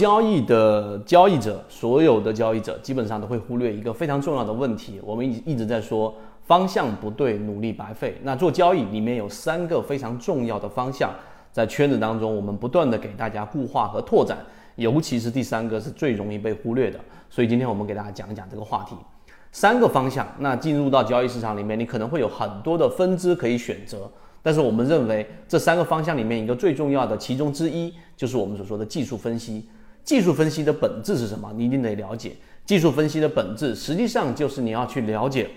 交易的交易者，所有的交易者基本上都会忽略一个非常重要的问题。我们一一直在说方向不对，努力白费。那做交易里面有三个非常重要的方向，在圈子当中我们不断的给大家固化和拓展，尤其是第三个是最容易被忽略的。所以今天我们给大家讲一讲这个话题。三个方向，那进入到交易市场里面，你可能会有很多的分支可以选择。但是我们认为这三个方向里面一个最重要的其中之一，就是我们所说的技术分析。技术分析的本质是什么？你一定得了解。技术分析的本质，实际上就是你要去了解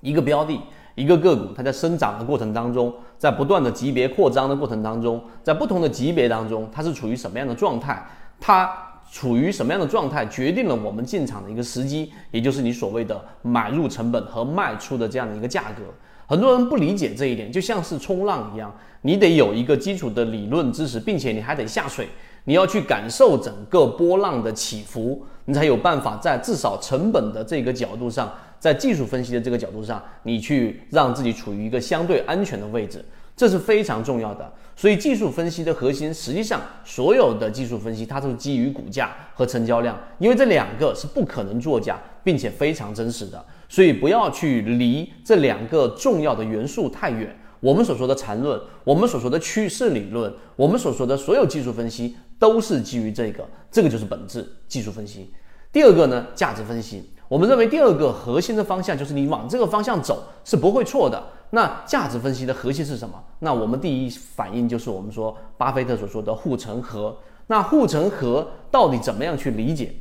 一个标的、一个个股，它在生长的过程当中，在不断的级别扩张的过程当中，在不同的级别当中，它是处于什么样的状态？它处于什么样的状态，决定了我们进场的一个时机，也就是你所谓的买入成本和卖出的这样的一个价格。很多人不理解这一点，就像是冲浪一样，你得有一个基础的理论知识，并且你还得下水。你要去感受整个波浪的起伏，你才有办法在至少成本的这个角度上，在技术分析的这个角度上，你去让自己处于一个相对安全的位置，这是非常重要的。所以技术分析的核心，实际上所有的技术分析它都是基于股价和成交量，因为这两个是不可能作假，并且非常真实的。所以不要去离这两个重要的元素太远。我们所说的缠论，我们所说的趋势理论，我们所说的所有技术分析。都是基于这个，这个就是本质技术分析。第二个呢，价值分析。我们认为第二个核心的方向就是你往这个方向走是不会错的。那价值分析的核心是什么？那我们第一反应就是我们说巴菲特所说的护城河。那护城河到底怎么样去理解？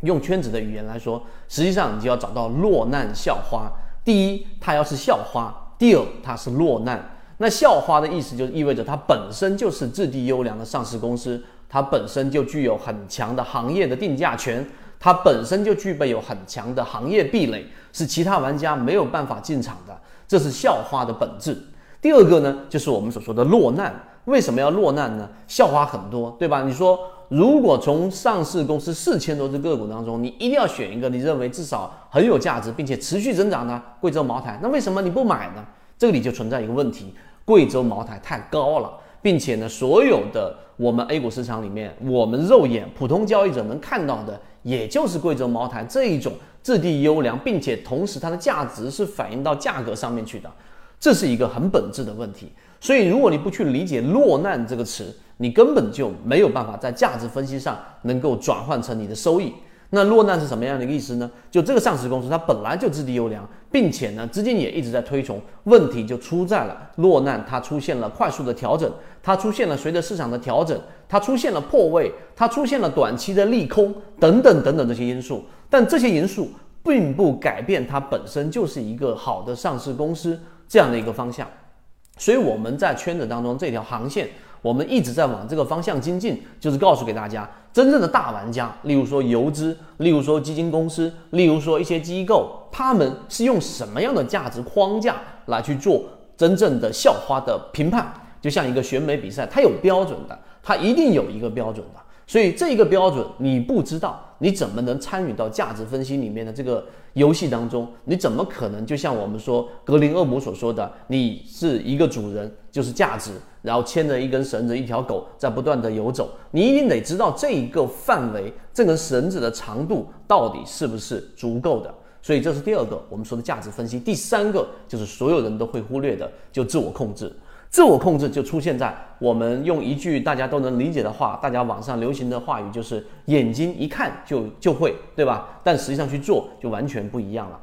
用圈子的语言来说，实际上你就要找到落难校花。第一，它要是校花；第二，它是落难。那校花的意思就意味着它本身就是质地优良的上市公司。它本身就具有很强的行业的定价权，它本身就具备有很强的行业壁垒，是其他玩家没有办法进场的，这是校花的本质。第二个呢，就是我们所说的落难。为什么要落难呢？校花很多，对吧？你说，如果从上市公司四千多只个股当中，你一定要选一个你认为至少很有价值并且持续增长的贵州茅台，那为什么你不买呢？这里就存在一个问题：贵州茅台太高了。并且呢，所有的我们 A 股市场里面，我们肉眼普通交易者能看到的，也就是贵州茅台这一种质地优良，并且同时它的价值是反映到价格上面去的，这是一个很本质的问题。所以，如果你不去理解“落难”这个词，你根本就没有办法在价值分析上能够转换成你的收益。那落难是什么样的一个意思呢？就这个上市公司它本来就质地优良，并且呢资金也一直在推崇，问题就出在了落难，它出现了快速的调整，它出现了随着市场的调整，它出现了破位，它出现了短期的利空等等等等这些因素，但这些因素并不改变它本身就是一个好的上市公司这样的一个方向，所以我们在圈子当中这条航线。我们一直在往这个方向精进，就是告诉给大家，真正的大玩家，例如说游资，例如说基金公司，例如说一些机构，他们是用什么样的价值框架来去做真正的校花的评判？就像一个选美比赛，它有标准的，它一定有一个标准的。所以这一个标准你不知道，你怎么能参与到价值分析里面的这个游戏当中？你怎么可能就像我们说格林厄姆所说的，你是一个主人，就是价值，然后牵着一根绳子，一条狗在不断的游走，你一定得知道这一个范围，这根绳子的长度到底是不是足够的。所以这是第二个我们说的价值分析。第三个就是所有人都会忽略的，就自我控制。自我控制就出现在我们用一句大家都能理解的话，大家网上流行的话语就是“眼睛一看就就会”，对吧？但实际上去做就完全不一样了。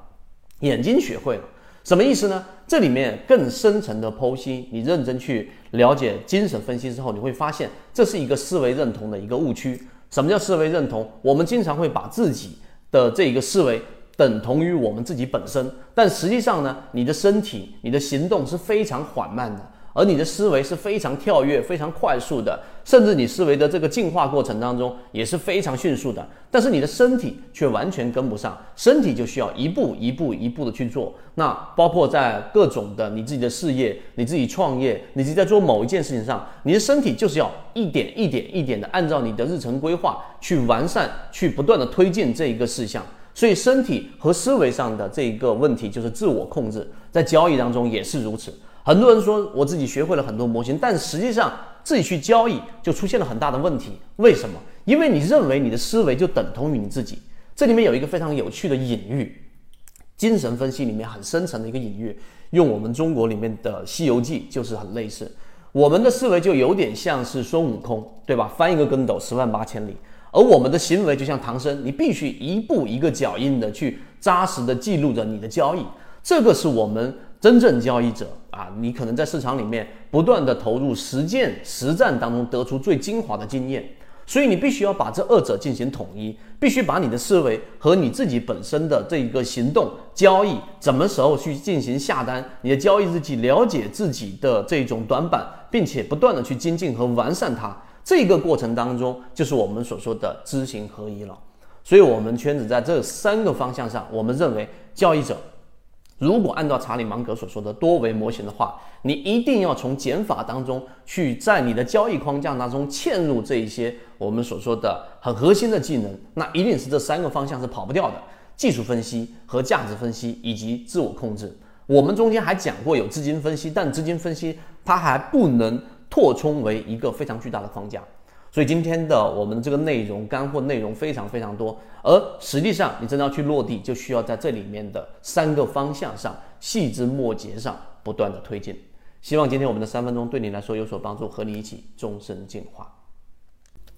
眼睛学会了什么意思呢？这里面更深层的剖析，你认真去了解精神分析之后，你会发现这是一个思维认同的一个误区。什么叫思维认同？我们经常会把自己的这一个思维等同于我们自己本身，但实际上呢，你的身体、你的行动是非常缓慢的。而你的思维是非常跳跃、非常快速的，甚至你思维的这个进化过程当中也是非常迅速的。但是你的身体却完全跟不上，身体就需要一步一步一步的去做。那包括在各种的你自己的事业、你自己创业、你自己在做某一件事情上，你的身体就是要一点一点一点的按照你的日程规划去完善、去不断的推进这一个事项。所以身体和思维上的这一个问题就是自我控制，在交易当中也是如此。很多人说我自己学会了很多模型，但实际上自己去交易就出现了很大的问题。为什么？因为你认为你的思维就等同于你自己。这里面有一个非常有趣的隐喻，精神分析里面很深层的一个隐喻，用我们中国里面的《西游记》就是很类似。我们的思维就有点像是孙悟空，对吧？翻一个跟斗，十万八千里。而我们的行为就像唐僧，你必须一步一个脚印的去扎实的记录着你的交易。这个是我们真正交易者啊，你可能在市场里面不断的投入实践实战当中得出最精华的经验。所以你必须要把这二者进行统一，必须把你的思维和你自己本身的这一个行动、交易，什么时候去进行下单，你的交易日记，了解自己的这种短板，并且不断的去精进和完善它，这个过程当中就是我们所说的知行合一了。所以，我们圈子在这三个方向上，我们认为交易者。如果按照查理芒格所说的多维模型的话，你一定要从减法当中去，在你的交易框架当中嵌入这一些我们所说的很核心的技能，那一定是这三个方向是跑不掉的：技术分析和价值分析以及自我控制。我们中间还讲过有资金分析，但资金分析它还不能扩充为一个非常巨大的框架。所以今天的我们这个内容干货内容非常非常多，而实际上你真的要去落地，就需要在这里面的三个方向上细枝末节上不断的推进。希望今天我们的三分钟对你来说有所帮助，和你一起终身进化。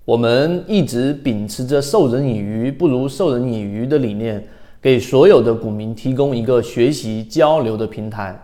我们一直秉持着授人以鱼不如授人以渔的理念，给所有的股民提供一个学习交流的平台。